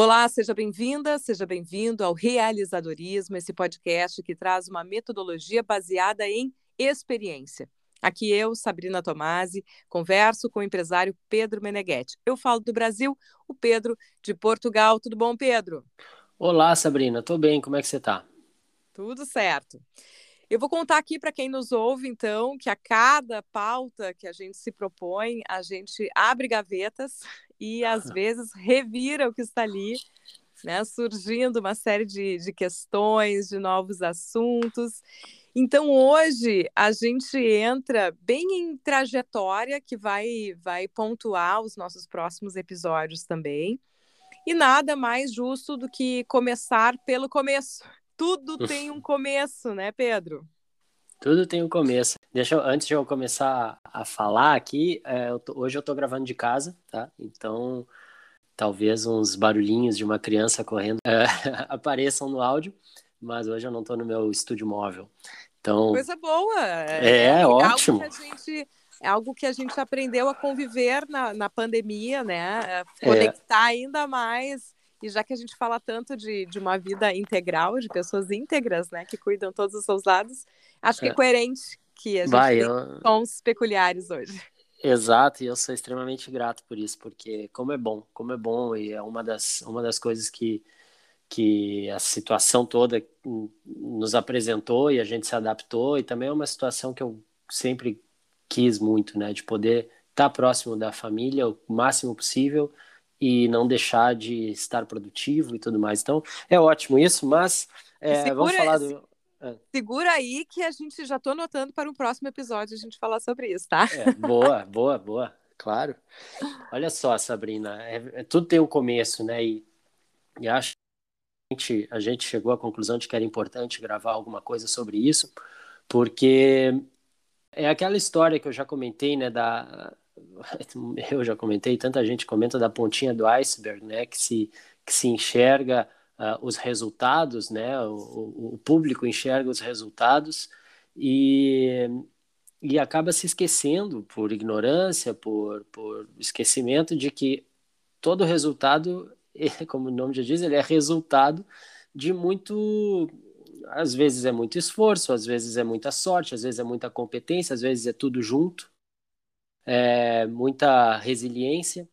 Olá, seja bem-vinda, seja bem-vindo ao Realizadorismo, esse podcast que traz uma metodologia baseada em experiência. Aqui eu, Sabrina Tomasi, converso com o empresário Pedro Meneghetti. Eu falo do Brasil, o Pedro de Portugal. Tudo bom, Pedro? Olá, Sabrina. Tô bem. Como é que você está? Tudo certo. Eu vou contar aqui para quem nos ouve, então, que a cada pauta que a gente se propõe, a gente abre gavetas e às vezes revira o que está ali, né, surgindo uma série de, de questões, de novos assuntos. Então hoje a gente entra bem em trajetória que vai vai pontuar os nossos próximos episódios também. E nada mais justo do que começar pelo começo. Tudo tem um começo, né, Pedro? Tudo tem um começo. Deixa eu, antes de eu começar a falar aqui, é, eu tô, hoje eu estou gravando de casa, tá? Então, talvez uns barulhinhos de uma criança correndo é, apareçam no áudio, mas hoje eu não estou no meu estúdio móvel. Então, coisa boa. É, é ótimo. Algo gente, é algo que a gente aprendeu a conviver na, na pandemia, né? É, conectar ainda mais e já que a gente fala tanto de, de uma vida integral, de pessoas íntegras, né, que cuidam todos os seus lados, acho que é, coerente que a gente Vai, tem eu... sons peculiares hoje. Exato, e eu sou extremamente grato por isso, porque como é bom, como é bom, e é uma das, uma das coisas que, que a situação toda nos apresentou e a gente se adaptou, e também é uma situação que eu sempre quis muito, né, de poder estar próximo da família o máximo possível, e não deixar de estar produtivo e tudo mais. Então, é ótimo isso, mas é, segura, vamos falar do. É. Segura aí que a gente já estou anotando para um próximo episódio a gente falar sobre isso, tá? É, boa, boa, boa, claro. Olha só, Sabrina, é, é, tudo tem um começo, né? E, e acho que a gente, a gente chegou à conclusão de que era importante gravar alguma coisa sobre isso, porque é aquela história que eu já comentei, né, da, eu já comentei, tanta gente comenta da pontinha do iceberg, né, que se, que se enxerga uh, os resultados, né, o, o, público enxerga os resultados e, e acaba se esquecendo por ignorância, por, por esquecimento de que todo resultado, como o nome já diz, ele é resultado de muito às vezes é muito esforço, às vezes é muita sorte, às vezes é muita competência, às vezes é tudo junto, é, muita resiliência.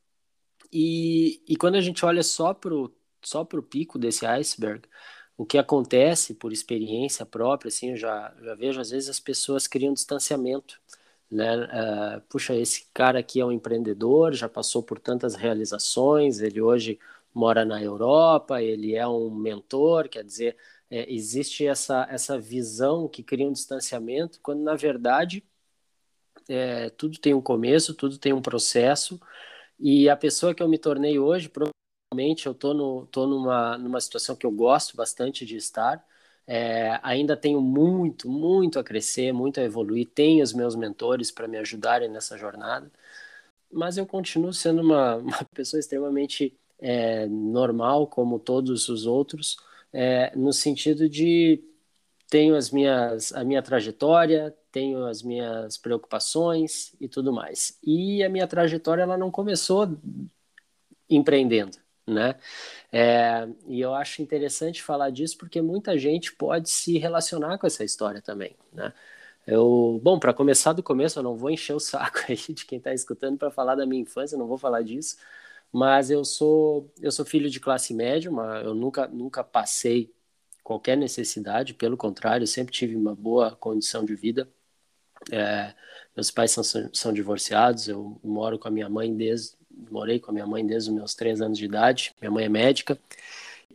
E, e quando a gente olha só para o só pro pico desse iceberg, o que acontece por experiência própria, assim, eu já, já vejo às vezes as pessoas criam distanciamento. Né? Uh, puxa, esse cara aqui é um empreendedor, já passou por tantas realizações, ele hoje mora na Europa, ele é um mentor, quer dizer, é, existe essa, essa visão que cria um distanciamento, quando na verdade é, tudo tem um começo, tudo tem um processo, e a pessoa que eu me tornei hoje, provavelmente eu estou no, tô numa, numa situação que eu gosto bastante de estar, é, ainda tenho muito, muito a crescer, muito a evoluir, tenho os meus mentores para me ajudarem nessa jornada, mas eu continuo sendo uma, uma pessoa extremamente é, normal, como todos os outros, é, no sentido de tenho as minhas, a minha trajetória, tenho as minhas preocupações e tudo mais. E a minha trajetória ela não começou empreendendo, né? É, e eu acho interessante falar disso porque muita gente pode se relacionar com essa história também, né? Eu, bom, para começar do começo, eu não vou encher o saco aí de quem está escutando para falar da minha infância, não vou falar disso, mas eu sou eu sou filho de classe média, mas eu nunca nunca passei qualquer necessidade, pelo contrário, sempre tive uma boa condição de vida. É, meus pais são, são divorciados, eu moro com a minha mãe desde morei com a minha mãe desde os meus três anos de idade. Minha mãe é médica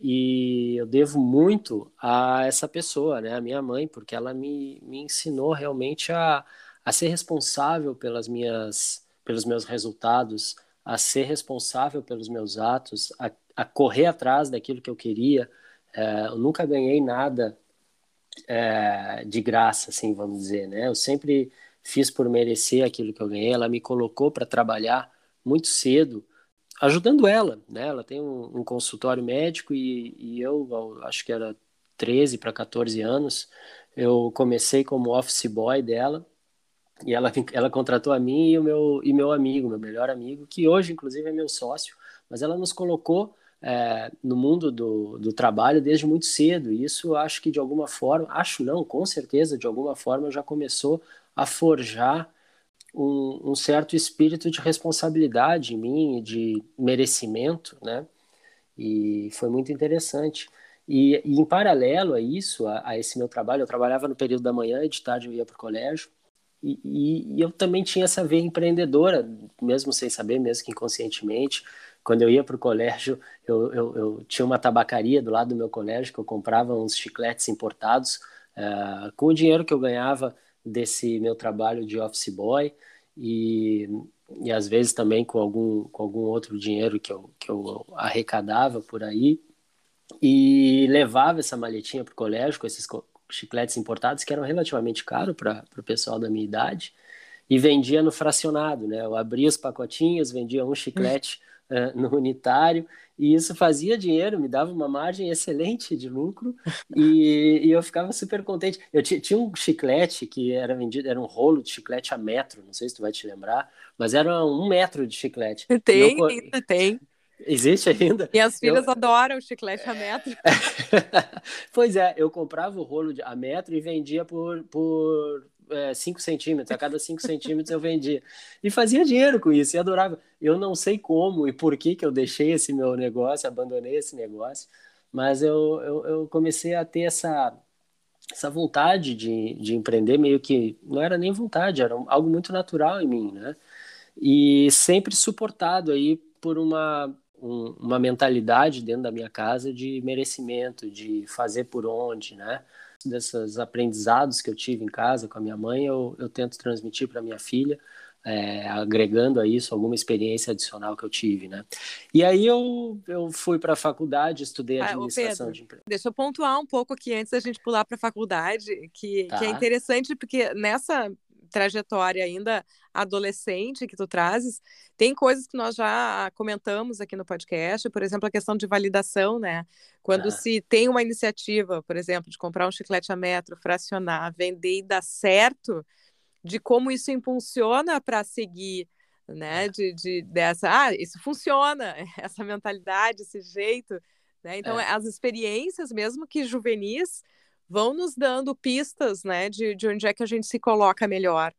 e eu devo muito a essa pessoa, né, a minha mãe, porque ela me, me ensinou realmente a, a ser responsável pelas minhas, pelos meus resultados, a ser responsável pelos meus atos, a, a correr atrás daquilo que eu queria. É, eu nunca ganhei nada é, de graça, assim, vamos dizer, né? Eu sempre fiz por merecer aquilo que eu ganhei. Ela me colocou para trabalhar muito cedo, ajudando ela, né? Ela tem um, um consultório médico e, e eu, acho que era 13 para 14 anos, eu comecei como office boy dela e ela, ela contratou a mim e o meu, e meu amigo, meu melhor amigo, que hoje, inclusive, é meu sócio, mas ela nos colocou é, no mundo do, do trabalho desde muito cedo. E isso acho que de alguma forma, acho não, com certeza, de alguma forma já começou a forjar um, um certo espírito de responsabilidade em mim, de merecimento, né? E foi muito interessante. E, e, em paralelo a isso, a, a, esse meu trabalho, eu trabalhava no período da manhã e de tarde eu ia para o colégio. E, e, e, eu também tinha essa veia empreendedora, mesmo sem saber, mesmo que inconscientemente. Quando eu ia para o colégio, eu, eu, eu, tinha uma tabacaria do lado do meu colégio que eu comprava uns chicletes importados uh, com o dinheiro que eu ganhava desse meu trabalho de office boy e, e às vezes também com algum, com algum outro dinheiro que eu, que eu arrecadava por aí e levava essa maletinha para o colégio com esses chicletes importados que eram relativamente caros para o pessoal da minha idade e vendia no fracionado, né? Eu abria os pacotinhos, vendia um chiclete uh, no unitário e isso fazia dinheiro, me dava uma margem excelente de lucro e, e eu ficava super contente. Eu tinha um chiclete que era vendido, era um rolo de chiclete a metro, não sei se tu vai te lembrar, mas era um metro de chiclete. Tem, eu, ainda tem. Existe ainda? E as filhas eu... adoram o chiclete a metro. pois é, eu comprava o rolo de, a metro e vendia por, por 5 é, centímetros, a cada 5 centímetros eu vendia. E fazia dinheiro com isso, e adorava. Eu não sei como e por que, que eu deixei esse meu negócio, abandonei esse negócio, mas eu, eu, eu comecei a ter essa, essa vontade de, de empreender, meio que não era nem vontade, era algo muito natural em mim, né? E sempre suportado aí por uma, um, uma mentalidade dentro da minha casa de merecimento, de fazer por onde, né? Desses aprendizados que eu tive em casa com a minha mãe, eu, eu tento transmitir para minha filha, é, agregando a isso alguma experiência adicional que eu tive, né? E aí eu, eu fui para a faculdade, estudei ah, administração Pedro, de empresa. Deixa eu pontuar um pouco aqui antes da gente pular para a faculdade, que, tá. que é tá. interessante porque nessa trajetória ainda adolescente que tu trazes, tem coisas que nós já comentamos aqui no podcast, por exemplo, a questão de validação, né? Quando ah. se tem uma iniciativa, por exemplo, de comprar um chiclete a metro, fracionar, vender e dar certo, de como isso impulsiona para seguir, né? De, de, dessa, ah, isso funciona, essa mentalidade, esse jeito, né? Então, é. as experiências, mesmo que juvenis, vão nos dando pistas, né, de, de onde é que a gente se coloca melhor.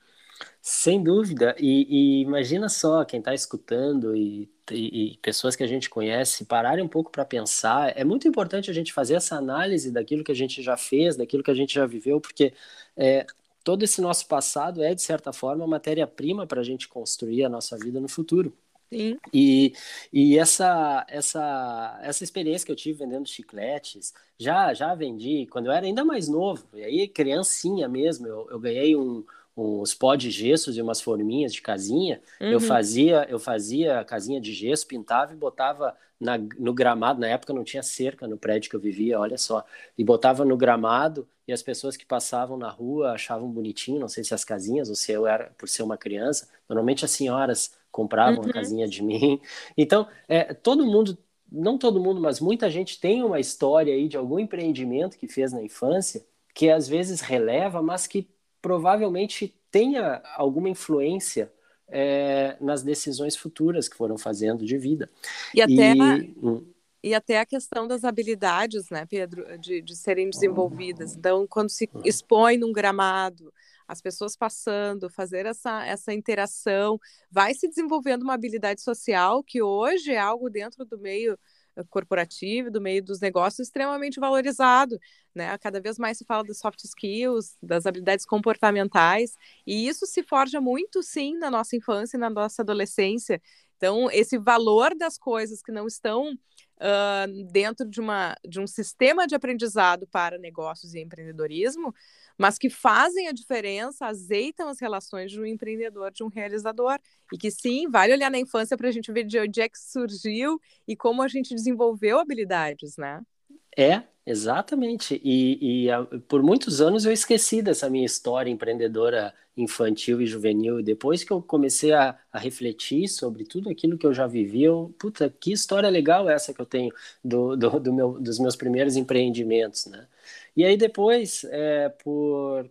Sem dúvida, e, e imagina só quem está escutando e, e, e, pessoas que a gente conhece pararem um pouco para pensar. É muito importante a gente fazer essa análise daquilo que a gente já fez, daquilo que a gente já viveu, porque é, todo esse nosso passado é, de certa forma, matéria-prima para a gente construir a nossa vida no futuro. Sim. E, e essa, essa, essa experiência que eu tive vendendo chicletes, já, já vendi quando eu era ainda mais novo, e aí criancinha mesmo, eu, eu ganhei um, uns pó de gessos e umas forminhas de casinha. Uhum. Eu fazia eu fazia casinha de gesso, pintava e botava na, no gramado. Na época não tinha cerca no prédio que eu vivia, olha só. E botava no gramado e as pessoas que passavam na rua achavam bonitinho. Não sei se as casinhas ou se eu era por ser uma criança. Normalmente as senhoras compravam uhum. a casinha de mim. Então, é, todo mundo, não todo mundo, mas muita gente tem uma história aí de algum empreendimento que fez na infância que às vezes releva, mas que provavelmente tenha alguma influência é, nas decisões futuras que foram fazendo de vida. E até, e, hum. e até a questão das habilidades, né, Pedro, de, de serem desenvolvidas. Então, quando se hum. expõe num gramado, as pessoas passando, fazer essa, essa interação, vai se desenvolvendo uma habilidade social que hoje é algo dentro do meio eh, corporativo, do meio dos negócios, extremamente valorizado. Né? Cada vez mais se fala dos soft skills, das habilidades comportamentais, e isso se forja muito, sim, na nossa infância e na nossa adolescência. Então, esse valor das coisas que não estão uh, dentro de, uma, de um sistema de aprendizado para negócios e empreendedorismo, mas que fazem a diferença, azeitam as relações de um empreendedor, de um realizador. E que sim, vale olhar na infância para a gente ver de onde é que surgiu e como a gente desenvolveu habilidades, né? É, exatamente. E, e a, por muitos anos eu esqueci dessa minha história empreendedora infantil e juvenil. E depois que eu comecei a, a, refletir sobre tudo aquilo que eu já vivi, eu, puta, que história legal essa que eu tenho do, do, do meu, dos meus primeiros empreendimentos, né? E aí depois, é, por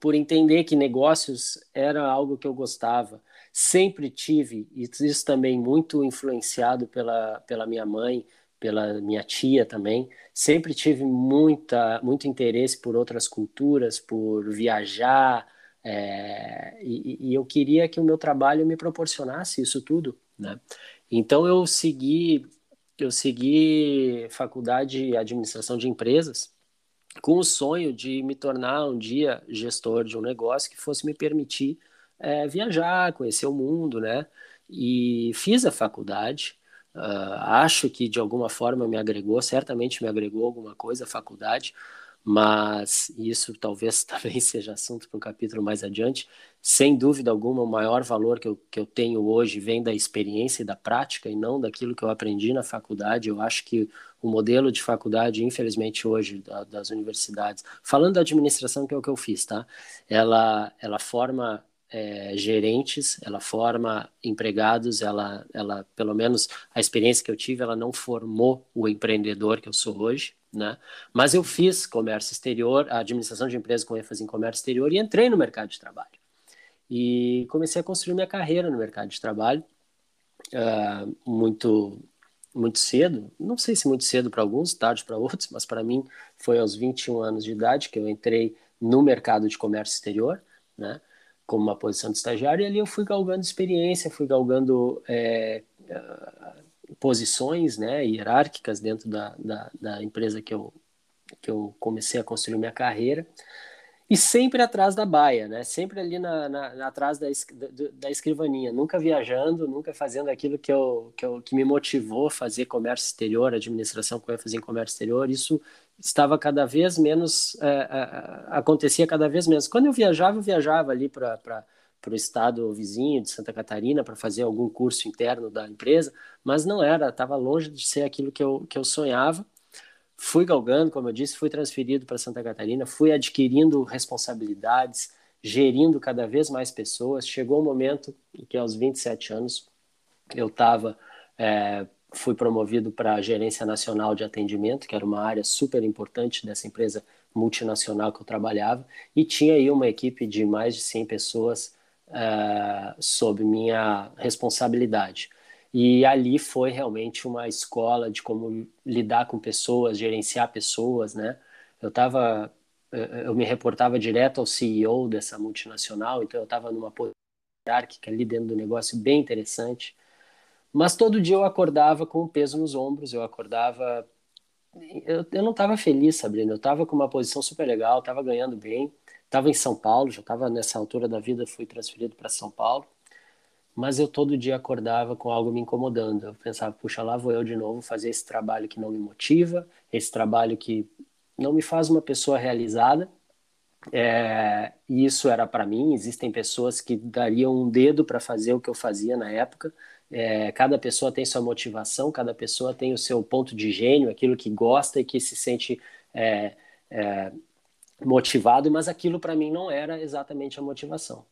por entender que negócios era algo que eu gostava. Sempre tive, e isso também muito influenciado pela, pela minha mãe, pela minha tia também, sempre tive muita, muito interesse por outras culturas, por viajar, é, e, e, eu queria que o meu trabalho me proporcionasse isso tudo, né? Então eu segui, eu segui faculdade de administração de empresas, com o sonho de me tornar um dia gestor de um negócio que fosse me permitir é, viajar, conhecer o mundo, né? E fiz a faculdade, uh, acho que de alguma forma me agregou, certamente me agregou alguma coisa a faculdade, mas isso talvez também seja assunto para um capítulo mais adiante. Sem dúvida alguma, o maior valor que eu, que eu tenho hoje vem da experiência e da prática e não daquilo que eu aprendi na faculdade. Eu acho que o modelo de faculdade, infelizmente, hoje, da, das universidades, falando da administração, que é o que eu fiz, tá? Ela, ela forma é, gerentes, ela forma empregados, ela, ela, pelo menos a experiência que eu tive, ela não formou o empreendedor que eu sou hoje, né? Mas eu fiz comércio exterior, administração de empresas com ênfase em comércio exterior e entrei no mercado de trabalho. E comecei a construir minha carreira no mercado de trabalho uh, muito muito cedo, não sei se muito cedo para alguns, tarde para outros, mas para mim foi aos 21 anos de idade que eu entrei no mercado de comércio exterior, né, como uma posição de estagiário, e ali eu fui galgando experiência, fui galgando é, posições né, hierárquicas dentro da, da, da empresa que eu, que eu comecei a construir minha carreira, e sempre atrás da baia, né? Sempre ali na, na atrás da, da, escrivaninha, nunca viajando, nunca fazendo aquilo que, eu, que, eu, que me motivou a fazer comércio exterior, administração que eu ia fazer em comércio exterior. Isso estava cada vez menos, é, é, acontecia cada vez menos. Quando eu viajava, eu viajava ali para para o estado vizinho de Santa Catarina para fazer algum curso interno da empresa, mas não era, estava longe de ser aquilo que eu, que eu sonhava fui galgando, como eu disse, fui transferido para Santa Catarina, fui adquirindo responsabilidades, gerindo cada vez mais pessoas. Chegou o um momento em que, aos 27 anos, eu estava, é, fui promovido para a gerência nacional de atendimento, que era uma área super importante dessa empresa multinacional que eu trabalhava, e tinha aí uma equipe de mais de 100 pessoas é, sob minha responsabilidade. E ali foi realmente uma escola de como lidar com pessoas, gerenciar pessoas, né? Eu tava, eu me reportava direto ao CEO dessa multinacional, então eu estava numa posição hierárquica ali dentro do negócio bem interessante. Mas todo dia eu acordava com o peso nos ombros, eu acordava eu, eu não estava feliz, Sabrina. Eu estava com uma posição super legal, estava ganhando bem, estava em São Paulo, já estava nessa altura da vida, fui transferido para São Paulo mas eu todo dia acordava com algo me incomodando. Eu pensava, puxa, lá vou eu de novo fazer esse trabalho que não me motiva, esse trabalho que não me faz uma pessoa realizada. É, e isso era para mim. Existem pessoas que dariam um dedo para fazer o que eu fazia na época. É, cada pessoa tem sua motivação, cada pessoa tem o seu ponto de gênio, aquilo que gosta e que se sente é, é motivado, mas aquilo para mim não era exatamente a motivação.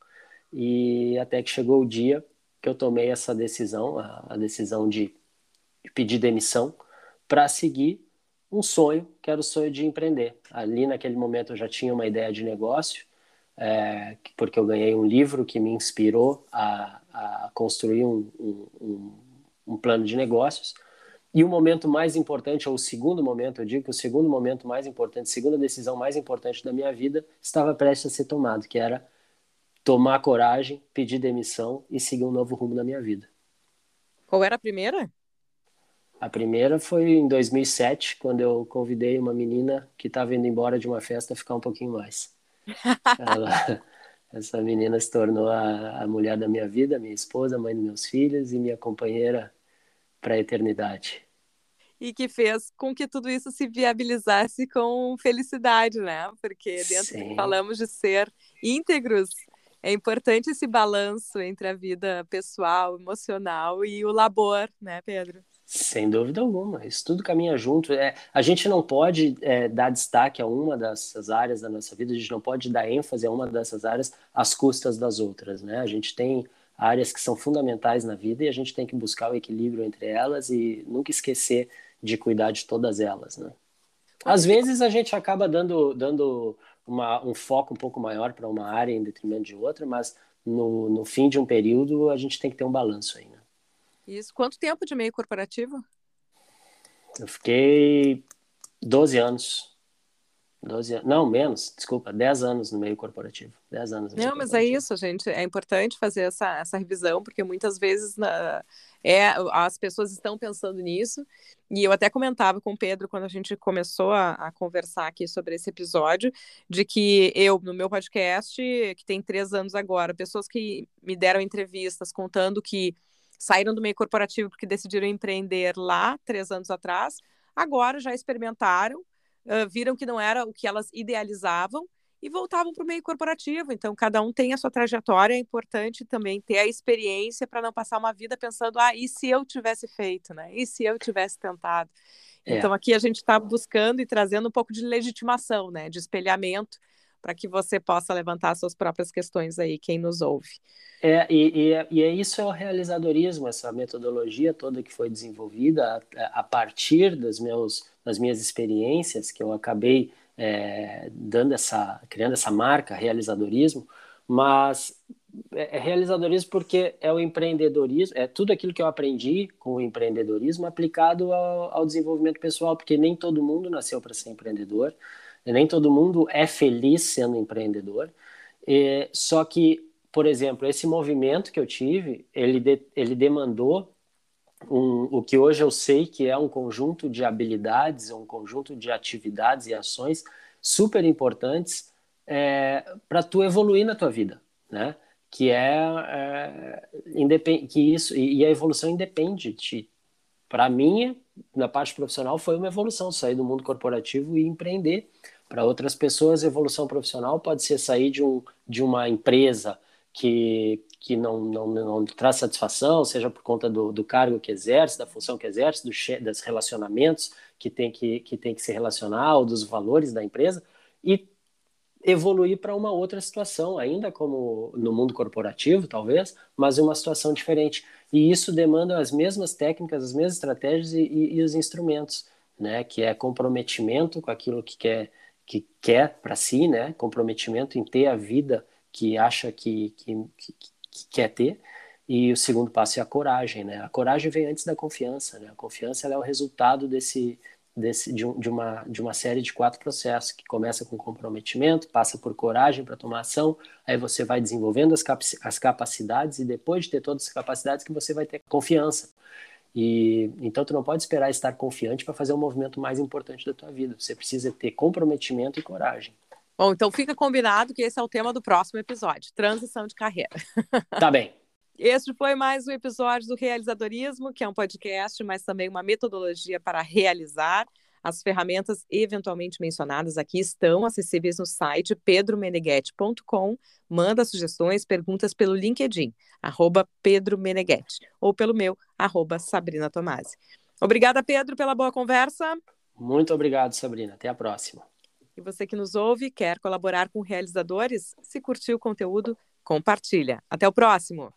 E até que chegou o dia que eu tomei essa decisão, a, a decisão de, pedir demissão, para seguir um sonho, que era o sonho de empreender. Ali naquele momento eu já tinha uma ideia de negócio, é, porque eu ganhei um livro que me inspirou a, a construir um, um, um, plano de negócios. E o momento mais importante, ou o segundo momento, eu digo que o segundo momento mais importante, a segunda decisão mais importante da minha vida estava prestes a ser tomado, que era tomar coragem, pedir demissão e seguir um novo rumo na minha vida. Qual era a primeira? A primeira foi em 2007, quando eu convidei uma menina que estava indo embora de uma festa ficar um pouquinho mais. Ela, essa menina se tornou a, a mulher da minha vida, minha esposa, mãe dos meus filhos e minha companheira para a eternidade. E que fez com que tudo isso se viabilizasse com felicidade, né? Porque dentro Sim. falamos de ser íntegros, é importante esse balanço entre a vida pessoal, emocional e o labor, né, Pedro? Sem dúvida alguma, isso tudo caminha junto. É, a gente não pode é, dar destaque a uma dessas áreas da nossa vida, a gente não pode dar ênfase a uma dessas áreas às custas das outras, né? A gente tem áreas que são fundamentais na vida e a gente tem que buscar o equilíbrio entre elas e nunca esquecer de cuidar de todas elas, né? Às vezes a gente acaba dando, dando uma, um foco um pouco maior para uma área em detrimento de outra, mas no, no fim de um período a gente tem que ter um balanço aí, né? Isso. Quanto tempo de meio corporativo? Eu fiquei 12 anos. 12 anos. Não, menos, desculpa, 10 anos no meio corporativo. 10 anos. Não, mas é isso, gente. É importante fazer essa, essa revisão, porque muitas vezes na, é, as pessoas estão pensando nisso. E eu até comentava com o Pedro quando a gente começou a, a, conversar aqui sobre esse episódio, de que eu, no meu podcast, que tem três anos agora, pessoas que me deram entrevistas contando que saíram do meio corporativo porque decidiram empreender lá, três anos atrás, agora já experimentaram uh, viram que não era o que elas idealizavam e voltavam para o meio corporativo. Então, cada um tem a sua trajetória, é importante também ter a experiência para não passar uma vida pensando, ah, e se eu tivesse feito, né? E se eu tivesse tentado? É. Então, aqui a gente está buscando e trazendo um pouco de legitimação, né? De espelhamento, para que você possa levantar suas próprias questões aí, quem nos ouve. É, e, e, e é isso é o realizadorismo, essa metodologia toda que foi desenvolvida a, a partir dos meus nas minhas experiências que eu acabei é, dando essa, criando essa marca, realizadorismo, mas é, é realizadorismo porque é o empreendedorismo, é tudo aquilo que eu aprendi com o empreendedorismo aplicado ao, ao desenvolvimento pessoal, porque nem todo mundo nasceu para ser empreendedor, nem todo mundo é feliz sendo empreendedor, é, só que, por exemplo, esse movimento que eu tive, ele, de, ele demandou um, o que hoje eu sei que é um conjunto de habilidades, um conjunto de atividades e ações super importantes é, para tu evoluir na tua vida, né? Que é, é que isso e, e, a evolução independe de para mim na parte profissional foi uma evolução sair do mundo corporativo e empreender. Para outras pessoas, evolução profissional pode ser sair de, um, de uma empresa que, que não, não, não traz satisfação, seja por conta do, do cargo que exerce, da função que exerce, do dos relacionamentos que tem que, que tem que se relacionar, ou dos valores da empresa, e evoluir para uma outra situação, ainda como no mundo corporativo, talvez, mas uma situação diferente. E isso demanda as mesmas técnicas, as mesmas estratégias e, e, e os instrumentos, né? Que é comprometimento com aquilo que quer, que quer para si, né? Comprometimento em ter a vida que acha que, que, que, que, quer ter. E o segundo passo é a coragem, né? A coragem vem antes da confiança, né? A confiança é o resultado desse, desse, de, um, de, uma, de uma série de quatro processos, que começa com comprometimento, passa por coragem para tomar ação, aí você vai desenvolvendo as, cap as capacidades, e depois de ter todas as capacidades que você vai ter confiança. E então tu não pode esperar estar confiante para fazer o movimento mais importante da tua vida. Você precisa ter comprometimento e coragem. Bom, então fica combinado que esse é o tema do próximo episódio: transição de carreira. Tá bem. Este foi mais um episódio do Realizadorismo, que é um podcast, mas também uma metodologia para realizar. As ferramentas eventualmente mencionadas aqui estão acessíveis no site pedromeneghetti.com. Manda sugestões, perguntas pelo LinkedIn, arroba Pedro Meneghetti, ou pelo meu, arroba Sabrina Tomasi. Obrigada, Pedro, pela boa conversa. Muito obrigado, Sabrina. Até a próxima. E você que nos ouve, quer colaborar com realizadores? Se curtiu o conteúdo, compartilha. Até o próximo!